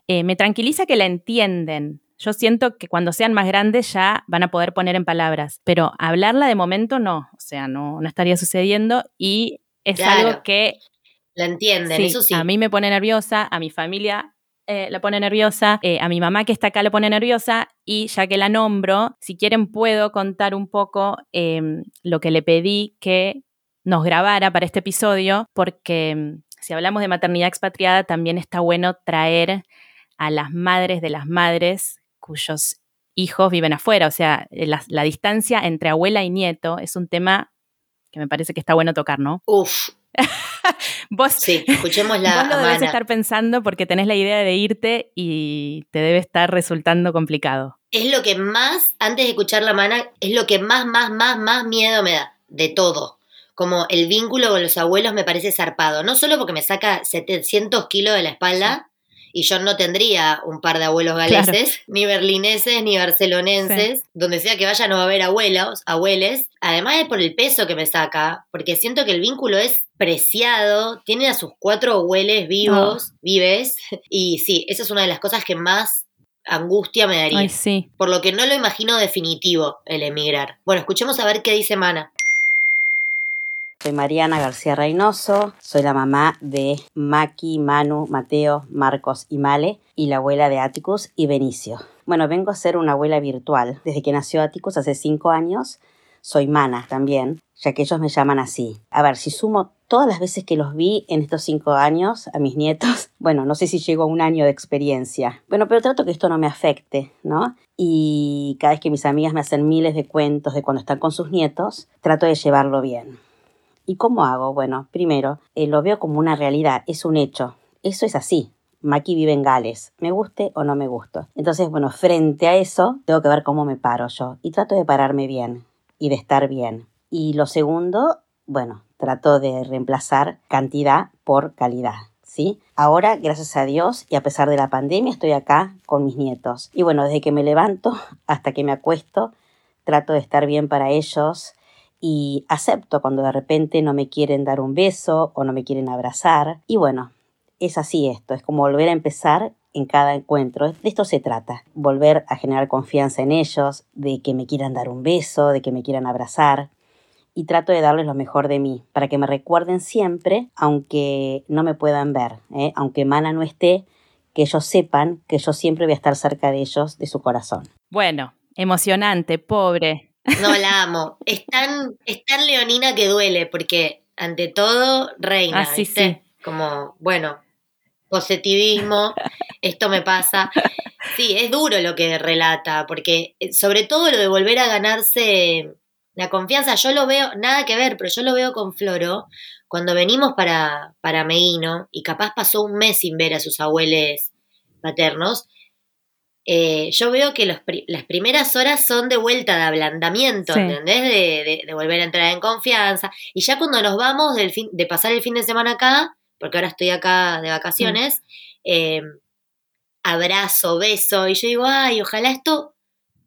Eh, me tranquiliza que la entienden. Yo siento que cuando sean más grandes ya van a poder poner en palabras, pero hablarla de momento no, o sea, no, no estaría sucediendo y es algo que... La entienden, eso sí. A mí me pone nerviosa, a mi familia eh, la pone nerviosa, eh, a mi mamá que está acá la pone nerviosa y ya que la nombro, si quieren puedo contar un poco em, lo que le pedí que nos grabara para este episodio, porque em, si hablamos de maternidad expatriada también está bueno traer a las madres de las madres cuyos hijos viven afuera. O sea, la, la distancia entre abuela y nieto es un tema que me parece que está bueno tocar, ¿no? Uf, [LAUGHS] vos, sí, escuchemos la vos lo debes Amana. estar pensando porque tenés la idea de irte y te debe estar resultando complicado. Es lo que más, antes de escuchar la mana, es lo que más, más, más, más miedo me da, de todo. Como el vínculo con los abuelos me parece zarpado. No solo porque me saca 700 kilos de la espalda, y yo no tendría un par de abuelos galeses, ni berlineses, ni barcelonenses. Donde sea que vaya no va a haber abuelos, abueles. Además es por el peso que me saca, porque siento que el vínculo es preciado, tiene a sus cuatro abuelos vivos, vives, [LAUGHS] y sí, esa es una de las cosas que más angustia me daría. Ay, sí. Por lo que no lo imagino definitivo el emigrar. Bueno, escuchemos a ver qué dice Mana. Soy Mariana García Reynoso, soy la mamá de Maki, Manu, Mateo, Marcos y Male y la abuela de Atticus y Benicio. Bueno, vengo a ser una abuela virtual. Desde que nació Atticus hace cinco años, soy Mana también, ya que ellos me llaman así. A ver, si sumo todas las veces que los vi en estos cinco años a mis nietos, [LAUGHS] bueno, no sé si llego a un año de experiencia. Bueno, pero trato que esto no me afecte, ¿no? Y cada vez que mis amigas me hacen miles de cuentos de cuando están con sus nietos, trato de llevarlo bien. ¿Y cómo hago? Bueno, primero, eh, lo veo como una realidad, es un hecho. Eso es así. Maki vive en Gales, me guste o no me guste. Entonces, bueno, frente a eso, tengo que ver cómo me paro yo. Y trato de pararme bien y de estar bien. Y lo segundo, bueno, trato de reemplazar cantidad por calidad. ¿Sí? Ahora, gracias a Dios y a pesar de la pandemia, estoy acá con mis nietos. Y bueno, desde que me levanto [LAUGHS] hasta que me acuesto, trato de estar bien para ellos, y acepto cuando de repente no me quieren dar un beso o no me quieren abrazar. Y bueno, es así esto, es como volver a empezar en cada encuentro. De esto se trata, volver a generar confianza en ellos, de que me quieran dar un beso, de que me quieran abrazar. Y trato de darles lo mejor de mí, para que me recuerden siempre, aunque no me puedan ver, ¿eh? aunque Mana no esté, que ellos sepan que yo siempre voy a estar cerca de ellos, de su corazón. Bueno, emocionante, pobre. No, [LAUGHS] la amo. Es tan, es tan leonina que duele, porque ante todo, reina, Ah, sí, ¿viste? Como, bueno, positivismo, [LAUGHS] esto me pasa. Sí, es duro lo que relata, porque eh, sobre todo lo de volver a ganarse la confianza, yo lo veo, nada que ver, pero yo lo veo con Floro, cuando venimos para, para Meguino, y capaz pasó un mes sin ver a sus abuelos paternos, eh, yo veo que los las primeras horas son de vuelta de ablandamiento, Sí. ¿entendés? De, de- de volver a entrar en confianza. Y ya cuando nos vamos del fin, de pasar el fin de semana acá, porque ahora estoy acá de vacaciones, eh, abrazo, beso, y yo digo, ay, ojalá esto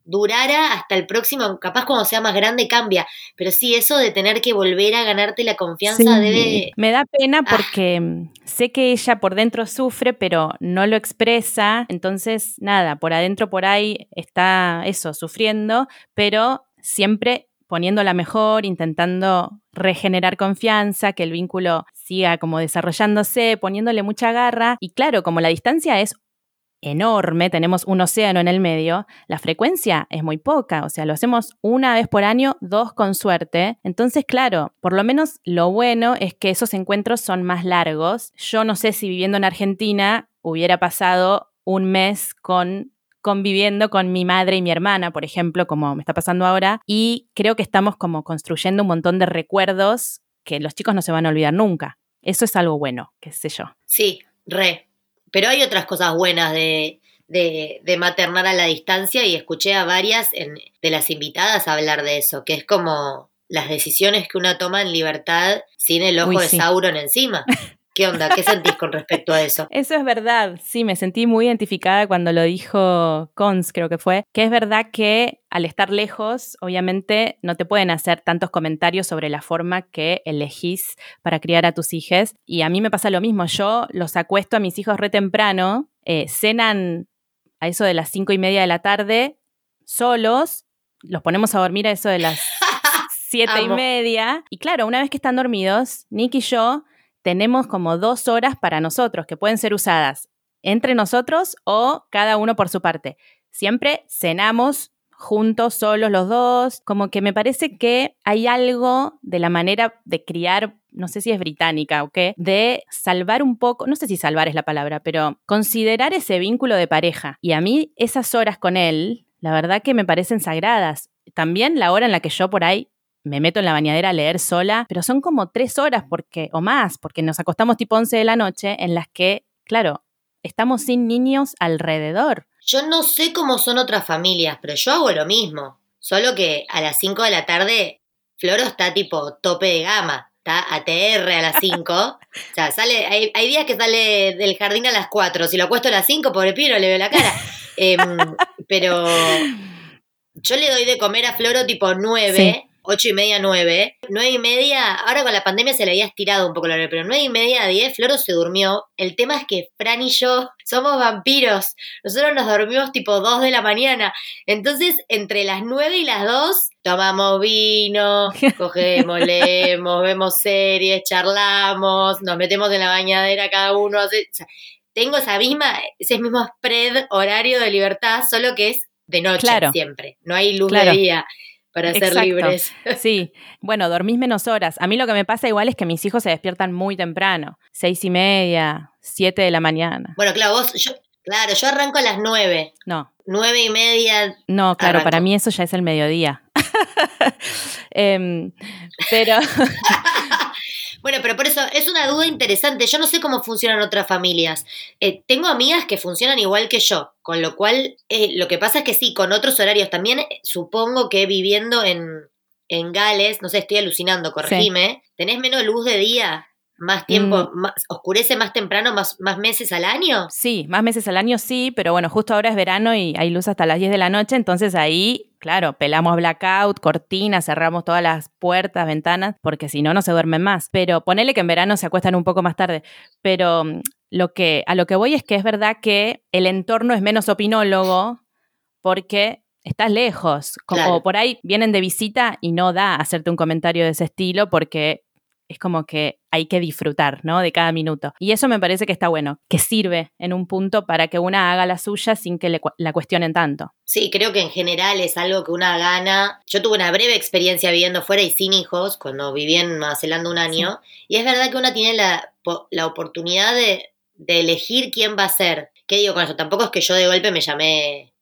durara hasta el próximo, capaz cuando sea más grande cambia, pero sí, eso de tener que volver a ganarte la confianza Sí. debe... Me da pena Ah. porque mm, sé que ella por dentro sufre, pero no lo expresa. Entonces, nada, por adentro, por ahí está eso, sufriendo, pero siempre poniéndola mejor, intentando regenerar confianza, que el vínculo siga como desarrollándose, poniéndole mucha garra. Y claro, como la distancia es enorme, tenemos un océano en el medio, la frecuencia es muy poca, o sea, lo hacemos una vez por año, dos con suerte. Entonces, claro, por lo menos lo bueno es que esos encuentros son más largos. Yo no sé si viviendo en Argentina hubiera pasado un mes con conviviendo con mi madre y mi hermana, por ejemplo, como me está pasando ahora, y creo que estamos como construyendo un montón de recuerdos que los chicos no se van a olvidar nunca. Eso es algo bueno, qué sé yo. Sí, re. Pero hay otras cosas buenas de, de, de maternar a la distancia y escuché a varias en- de las invitadas hablar de eso, que es como las decisiones que una toma en libertad sin el ojo Uy, de sí. Sauron encima. [LAUGHS] ¿Qué onda? ¿Qué sentís con respecto a eso? [LAUGHS] Eso es verdad, sí, me sentí muy identificada cuando lo dijo Cons, creo que fue, que es verdad que al estar lejos, obviamente no te pueden hacer tantos comentarios sobre la forma que elegís para criar a tus hijos. Y a mí me pasa lo mismo, yo los acuesto a mis hijos re temprano, eh, cenan a eso de las cinco y media de la tarde, solos, los ponemos a dormir a eso de las [LAUGHS] siete y media. Y claro, una vez que están dormidos, Nick y yo tenemos como dos horas para nosotros que pueden ser usadas entre nosotros o cada uno por su parte. Siempre cenamos juntos, solos los dos, como que me parece que hay algo de la manera de criar, no sé si es británica o qué, de salvar un poco, no sé si salvar es la palabra, pero considerar ese vínculo de pareja. Y a mí esas horas con él, la verdad que me parecen sagradas. También la hora en la que yo por ahí me meto en la bañadera a leer sola, pero son como tres horas porque, o más, porque nos acostamos tipo 11 de la noche en las que, claro, estamos sin niños alrededor. Yo no sé cómo son otras familias, pero yo hago lo mismo. Solo que a las 5 de la tarde, Floro está tipo tope de gama. Está ATR a las 5. [LAUGHS] o sea, sale, hay, hay, días que sale del jardín a las 4. Si lo acuesto a las 5, pobre piro, le veo la cara. Em, pero yo le doy de comer a Floro tipo 9 ocho y media, nueve. Nueve y media, ahora con la pandemia se le había estirado un poco la hora, pero nueve y media a diez, Floro se durmió. El tema es que Fran y yo somos vampiros. Nosotros nos dormimos tipo dos de la mañana. Entonces, entre las nueve y las dos, tomamos vino, [LAUGHS] cogemos, leemos, vemos series, charlamos, nos metemos en la bañadera cada uno. tengo esa misma, ese mismo spread horario de libertad, solo que es de noche siempre. No hay luz de día para ser libres. [LAUGHS] Sí, bueno, dormís menos horas. A mí lo que me pasa igual es que mis hijos se despiertan muy temprano, seis y media, siete de la mañana. Bueno, claro, vos, yo, claro, yo arranco a las nueve. No. Nueve y media. No, claro, para mí eso ya es el mediodía. [LAUGHS] Em, pero [LAUGHS] Bueno, pero por eso es una duda interesante. Yo no sé cómo funcionan otras familias. Eh, tengo amigas que funcionan igual que yo, con lo cual eh, lo que pasa es que sí, con otros horarios también, eh, supongo que viviendo en, en Gales, no sé, estoy alucinando, corregime, ¿tenés menos luz de día? ¿Más tiempo? Mm. ¿Oscurece más temprano, más, más meses al año? Sí, más meses al año sí, pero bueno, justo ahora es verano y hay luz hasta las 10 de la noche, entonces ahí Claro, pelamos blackout, cortinas, cerramos todas las puertas, ventanas, porque si no, no se duermen más. Pero ponele que en verano se acuestan un poco más tarde. Pero mm, lo que, a lo que voy es que es verdad que el entorno es menos opinólogo porque estás lejos. Como por ahí vienen de visita y no da hacerte un comentario de ese estilo porque es como que hay que disfrutar, ¿no? De cada minuto. Y eso me parece que está bueno, que sirve en un punto para que una haga la suya sin que le, la cuestionen tanto. Sí, creo que en general es algo que una gana. Yo tuve una breve experiencia viviendo fuera y sin hijos, cuando viví en Nueva Zelanda un año, y es verdad que una tiene la, la oportunidad de, de elegir quién va a ser. ¿Qué digo con eso? Tampoco es que yo de golpe me llamé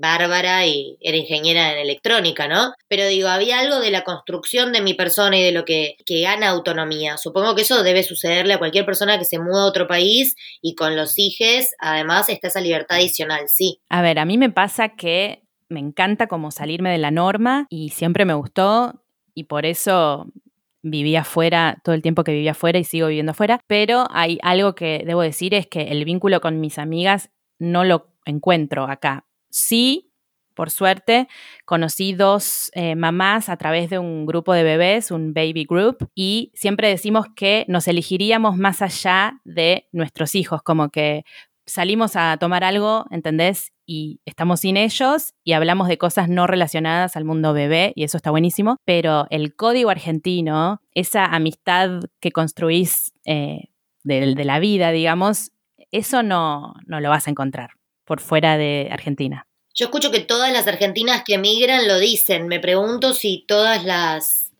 Bárbara y era ingeniera en electrónica, ¿no? Pero digo, había algo de la construcción de mi persona y de lo que, que gana autonomía. Supongo que eso debe sucederle a cualquier persona que se muda a otro país y con los hijos, además, está esa libertad adicional, sí. A ver, a mí me pasa que me encanta como salirme de la norma y siempre me gustó y por eso vivía afuera todo el tiempo que vivía afuera y sigo viviendo afuera, pero hay algo que debo decir es que el vínculo con mis amigas no lo encuentro acá sí, por suerte, conocí dos eh, mamás a través de un grupo de bebés, un baby group, y siempre decimos que nos elegiríamos más allá de nuestros hijos, como que salimos a tomar algo, ¿entendés? Y estamos sin ellos y hablamos de cosas no relacionadas al mundo bebé, y eso está buenísimo, pero el código argentino, esa amistad que construís eh, de, de, la vida, digamos, eso no, no lo vas a encontrar por fuera de Argentina. Yo escucho que todas las argentinas que emigran lo dicen. Me pregunto si todas las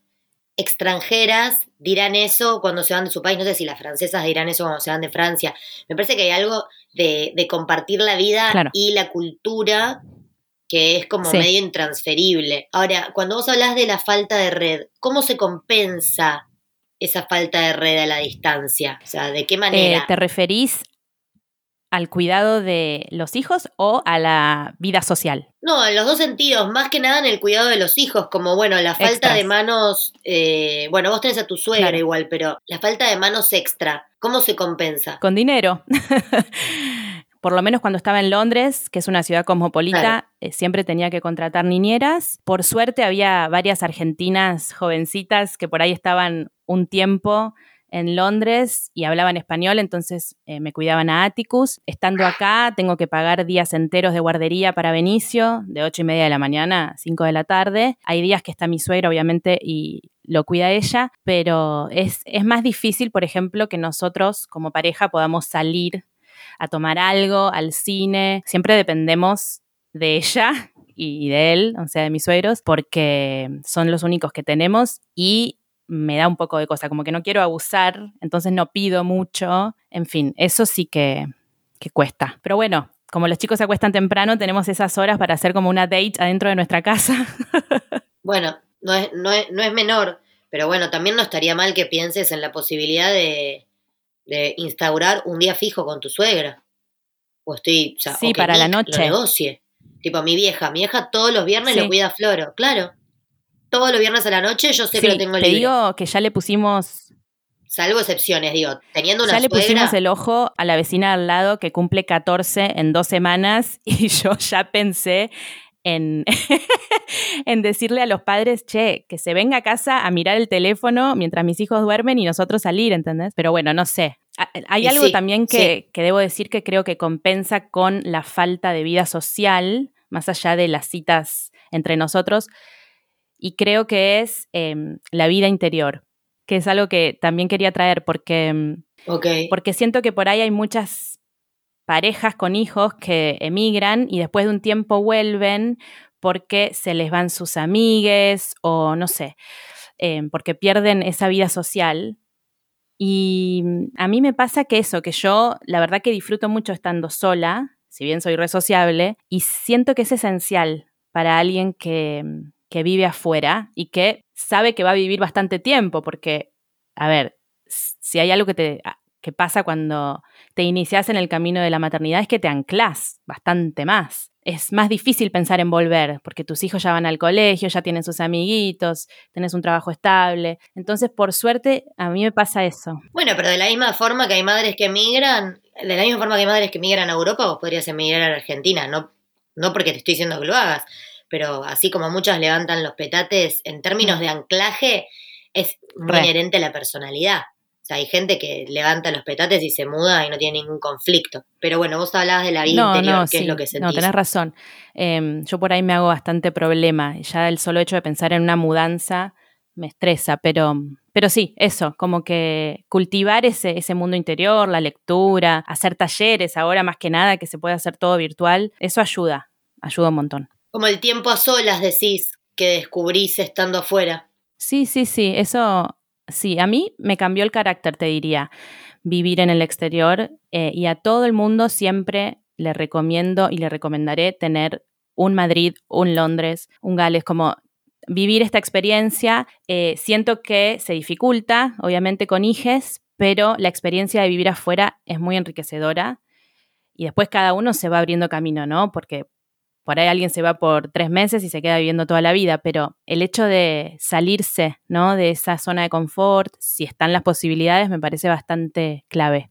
extranjeras dirán eso cuando se van de su país. No sé si las francesas dirán eso cuando se van de Francia. Me parece que hay algo de, compartir la vida y la cultura que es como medio intransferible. Ahora, cuando vos hablas de la falta de red, ¿cómo se compensa esa falta de red a la distancia? O sea, ¿de qué manera? Eh, ¿Te referís al cuidado de los hijos o a la vida social? No, en los dos sentidos, más que nada en el cuidado de los hijos, como bueno, la falta de manos, eh, bueno, vos tenés a tu suegra igual, pero la falta de manos extra, ¿cómo se compensa? Con dinero. [LAUGHS] Por lo menos cuando estaba en Londres, que es una ciudad cosmopolita, eh, siempre tenía que contratar niñeras. Por suerte había varias argentinas jovencitas que por ahí estaban un tiempo en Londres y hablaban español, entonces eh, me cuidaban a Atticus. Estando acá, tengo que pagar días enteros de guardería para Benicio, de 8 y media de la mañana a 5 de la tarde. Hay días que está mi suegra, obviamente, y lo cuida ella, pero es, es más difícil, por ejemplo, que nosotros como pareja podamos salir a tomar algo, al cine. Siempre dependemos de ella y de él, o sea, de mis suegros, porque son los únicos que tenemos y me da un poco de cosa, como que no quiero abusar, entonces no pido mucho, en fin, eso sí que, que cuesta. Pero bueno, como los chicos se acuestan temprano, tenemos esas horas para hacer como una date adentro de nuestra casa. [LAUGHS] bueno, no es, no es, no es menor, pero bueno, también no estaría mal que pienses en la posibilidad de, de instaurar un día fijo con tu suegra. O estoy, o sea, sí, para la noche. Lo negocie. Tipo, mi vieja, mi vieja todos los viernes lo cuida a Floro, claro. Todos los viernes a la noche yo sé que lo tengo libre. Te digo que ya le pusimos Salvo excepciones, digo, teniendo una Ya le pusimos el ojo a la vecina al lado que cumple 14 en dos semanas [LAUGHS] y yo ya pensé en, [LAUGHS] en decirle a los padres, che, que se venga a casa a mirar el teléfono mientras mis hijos duermen y nosotros salir, ¿entendés? Pero bueno, no sé. Hay algo también que, que, debo decir que creo que compensa con la falta de vida social, más allá de las citas entre nosotros, y creo que es em, la vida interior que es algo que también quería traer porque, mm, porque siento que por ahí hay muchas parejas con hijos que emigran y después de un tiempo vuelven porque se les van sus amigues o no sé, em, porque pierden esa vida social. Y mm, a mí me pasa que eso, que yo la verdad que disfruto mucho estando sola, si bien soy resociable, y siento que es esencial para alguien que, mm, que vive afuera y que sabe que va a vivir bastante tiempo, porque, a ver, si hay algo que, te, que pasa cuando te inicias en el camino de la maternidad es que te anclas bastante más. Es más difícil pensar en volver, porque tus hijos ya van al colegio, ya tienen sus amiguitos, tenés un trabajo estable. Entonces, por suerte, a mí me pasa eso. Bueno, pero de la misma forma que hay madres que emigran, de la misma forma que hay madres que emigran a Europa, vos podrías emigrar a Argentina, no, no porque te estoy diciendo que lo hagas, pero así como muchos levantan los petates, en términos mm. de anclaje, es muy inherente a la personalidad. O sea, hay gente que levanta los petates y se muda y no tiene ningún conflicto. Pero bueno, vos hablabas de la vida interior, que es lo que sentís. No, tenés razón. Em, yo por ahí me hago bastante problema. Ya el solo hecho de pensar en una mudanza me estresa, pero, pero sí, eso, como que cultivar ese, ese mundo interior, la lectura, hacer talleres ahora más que nada, que se puede hacer todo virtual, eso ayuda, ayuda un montón. Como el tiempo a solas, decís, que descubrís estando afuera. Sí, sí, sí, eso sí, a mí me cambió el carácter, te diría, vivir en el exterior eh, y a todo el mundo siempre le recomiendo y le recomendaré tener un Madrid, un Londres, un Gales, como vivir esta experiencia. Eh, siento que se dificulta, obviamente con hijes, pero la experiencia de vivir afuera es muy enriquecedora y después cada uno se va abriendo camino, ¿no? Porque por ahí alguien se va por tres meses y se queda viviendo toda la vida, pero el hecho de salirse ¿no? de esa zona de confort, si están las posibilidades, me parece bastante clave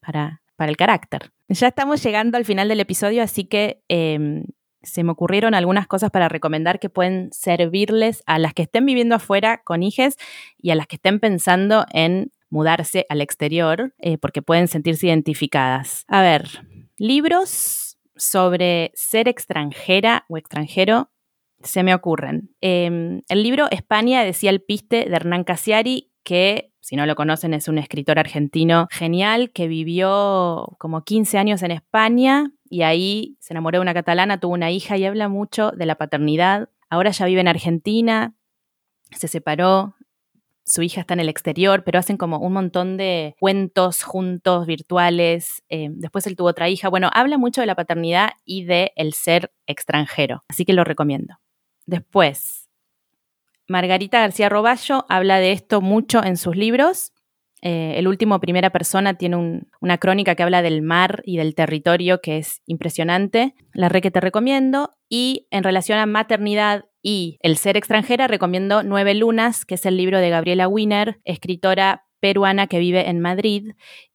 para, para el carácter. Ya estamos llegando al final del episodio, así que em, se me ocurrieron algunas cosas para recomendar que pueden servirles a las que estén viviendo afuera con hijes y a las que estén pensando en mudarse al exterior, eh, porque pueden sentirse identificadas. A ver, libros sobre ser extranjera o extranjero se me ocurren. Em, el libro España decía el piste de Hernán Casiari, que si no lo conocen es un escritor argentino genial que vivió como 15 años en España y ahí se enamoró de una catalana, tuvo una hija y habla mucho de la paternidad. Ahora ya vive en Argentina, se separó, su hija está en el exterior, pero hacen como un montón de cuentos juntos, virtuales. Eh, después él tuvo otra hija. Bueno, habla mucho de la paternidad y de el ser extranjero, así que lo recomiendo. Después, Margarita García Roballo habla de esto mucho en sus libros. Eh, el último, Primera Persona, tiene una crónica que habla del mar y del territorio que es impresionante. La re que te recomiendo. Y en relación a maternidad y el ser extranjera, recomiendo Nueve Lunas, que es el libro de Gabriela Wiener, escritora peruana que vive en Madrid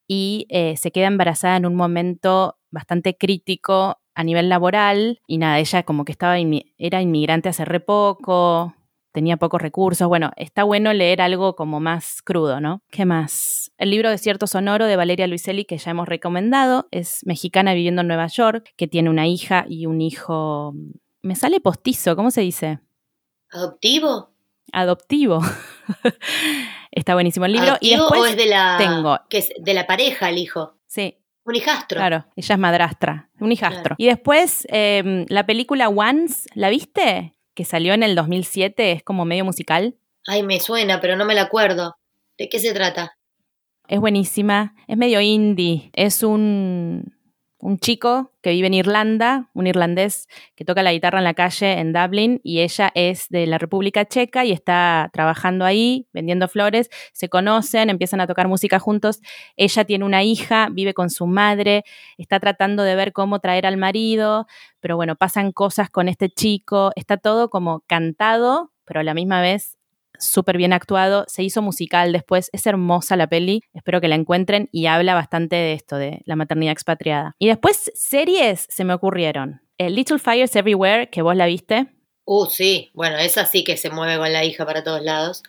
y eh, se queda embarazada en un momento bastante crítico a nivel laboral. Y nada, ella como que estaba era inmigrante hace re poco, tenía pocos recursos. Bueno, está bueno leer algo como más crudo, ¿no? ¿Qué más? El libro Desierto Sonoro de Valeria Luiselli, que ya hemos recomendado, es mexicana viviendo en Nueva York, que tiene una hija y un hijo. Me sale postizo, ¿cómo se dice? ¿Adoptivo? Adoptivo. [LAUGHS] está buenísimo el libro. y después o es de la, tengo. Que es de la pareja el hijo? Sí. Un hijastro. Claro, ella es madrastra, un hijastro. Y después, em, la película Once, ¿la viste? Que salió en el 2007, es como medio musical. Ay, me suena, pero no me la acuerdo. ¿De qué se trata? Es buenísima, es medio indie, es un, un chico que vive en Irlanda, un irlandés que toca la guitarra en la calle en Dublin y ella es de la República Checa y está trabajando ahí vendiendo flores. Se conocen, empiezan a tocar música juntos. Ella tiene una hija, vive con su madre, está tratando de ver cómo traer al marido, pero bueno, pasan cosas con este chico. Está todo como cantado, pero a la misma vez súper bien actuado, se hizo musical después, es hermosa la peli, espero que la encuentren y habla bastante de esto, de la maternidad expatriada. Y después series se me ocurrieron. El Little Fires Everywhere, que vos la viste. Uh, sí, bueno, esa sí que se mueve con la hija para todos lados.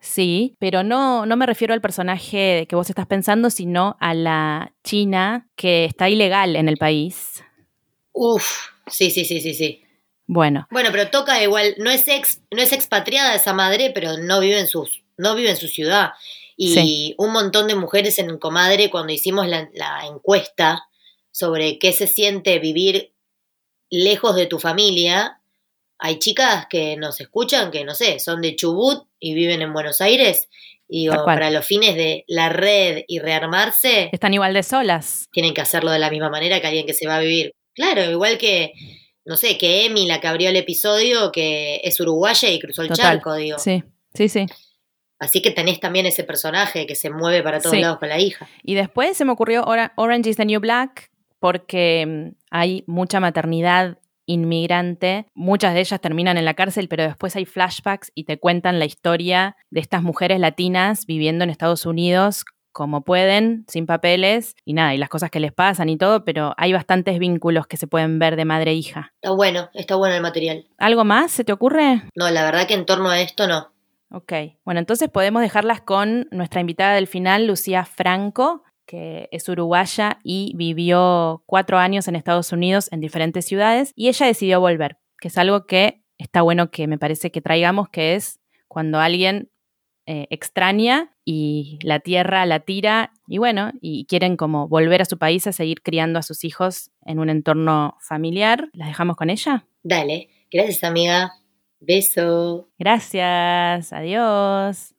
Sí, pero no, no me refiero al personaje que vos estás pensando, sino a la china que está ilegal en el país. Uf, sí, sí, sí, sí, sí. Bueno. Bueno, pero toca igual, no es ex, no es expatriada esa madre, pero no vive en su, no vive en su ciudad. Y un montón de mujeres en Comadre, cuando hicimos la, la, encuesta sobre qué se siente vivir lejos de tu familia, hay chicas que nos escuchan que, no sé, son de Chubut y viven en Buenos Aires. Y para los fines de la red y rearmarse. Están igual de solas. Tienen que hacerlo de la misma manera que alguien que se va a vivir. Claro, igual que no sé, que Emi, la que abrió el episodio, que es uruguaya y cruzó el charco, digo. Sí, sí, sí. Así que tenés también ese personaje que se mueve para todos lados con la hija. Y después se me ocurrió Orange is the New Black, porque mm, hay mucha maternidad inmigrante. Muchas de ellas terminan en la cárcel, pero después hay flashbacks y te cuentan la historia de estas mujeres latinas viviendo en Estados Unidos como pueden, sin papeles y nada, y las cosas que les pasan y todo, pero hay bastantes vínculos que se pueden ver de madre e hija. Está bueno, está bueno el material. ¿Algo más se te ocurre? No, la verdad que en torno a esto no. Ok, bueno, entonces podemos dejarlas con nuestra invitada del final, Lucía Franco, que es uruguaya y vivió cuatro años en Estados Unidos en diferentes ciudades, y ella decidió volver, que es algo que está bueno que me parece que traigamos, que es cuando alguien eh, extraña y la tierra la tira y bueno, y quieren como volver a su país a seguir criando a sus hijos en un entorno familiar. ¿Las dejamos con ella? Dale, gracias amiga. Beso. Gracias, adiós.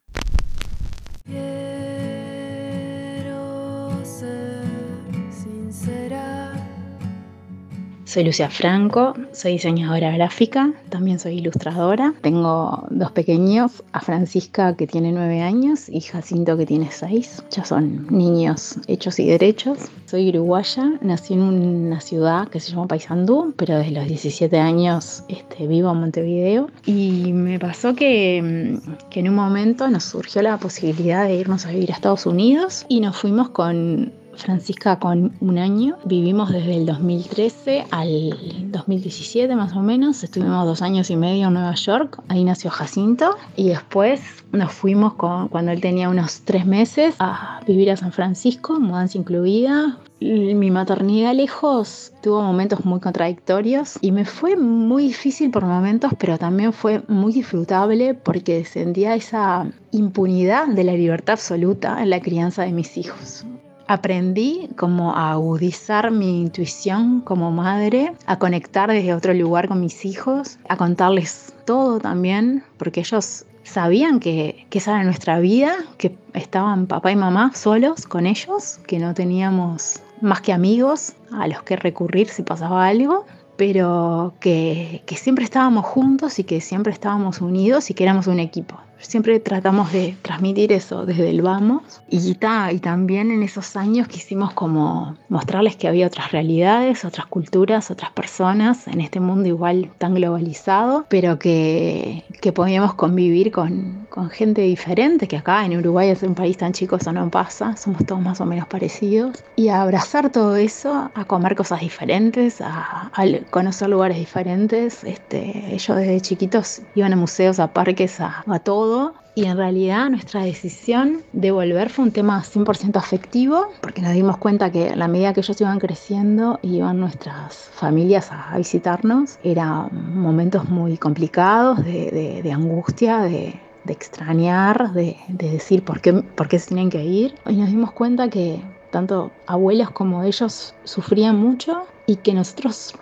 Soy Lucia Franco, soy diseñadora gráfica, también soy ilustradora. Tengo dos pequeños, a Francisca que tiene nueve años y Jacinto que tiene seis. Ya son niños hechos y derechos. Soy uruguaya, nací en una ciudad que se llama Paysandú, pero desde los 17 años este, vivo en Montevideo. Y me pasó que, que en un momento nos surgió la posibilidad de irnos a vivir a Estados Unidos y nos fuimos con Francisca con un año. Vivimos desde el 2013 al 2017 más o menos. Estuvimos dos años y medio en Nueva York. Ahí nació Jacinto. Y después nos fuimos con, cuando él tenía unos tres meses a vivir a San Francisco, mudanza incluida. Mi maternidad lejos tuvo momentos muy contradictorios y me fue muy difícil por momentos, pero también fue muy disfrutable porque sentía esa impunidad de la libertad absoluta en la crianza de mis hijos aprendí como a agudizar mi intuición como madre, a conectar desde otro lugar con mis hijos, a contarles todo también, porque ellos sabían que, que esa era nuestra vida, que estaban papá y mamá solos con ellos, que no teníamos más que amigos a los que recurrir si pasaba algo, pero que, que siempre estábamos juntos y que siempre estábamos unidos y que éramos un equipo. Siempre tratamos de transmitir eso desde el vamos y, y también en esos años quisimos como mostrarles que había otras realidades, otras culturas, otras personas en este mundo igual tan globalizado, pero que, que podíamos convivir con, con gente diferente, que acá en Uruguay es un país tan chico, eso no pasa, somos todos más o menos parecidos, y a abrazar todo eso, a comer cosas diferentes, a, a conocer lugares diferentes. Este, ellos desde chiquitos iban a museos, a parques, a, a todo y en realidad nuestra decisión de volver fue un tema 100% afectivo, porque nos dimos cuenta que a la medida que ellos iban creciendo y iban nuestras familias a visitarnos, eran momentos muy complicados de, angustia, de, extrañar, de, decir por qué, por qué se tienen que ir. Y nos dimos cuenta que tanto abuelos como ellos sufrían mucho y que nosotros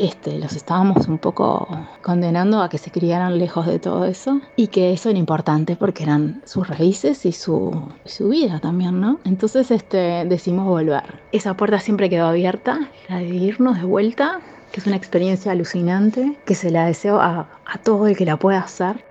este, los estábamos un poco condenando a que se criaran lejos de todo eso y que eso era importante porque eran sus raíces y su, su vida también, ¿no? Entonces este, decimos volver. Esa puerta siempre quedó abierta, la de irnos de vuelta que es una experiencia alucinante, que se la deseo a, a todo el que la pueda hacer,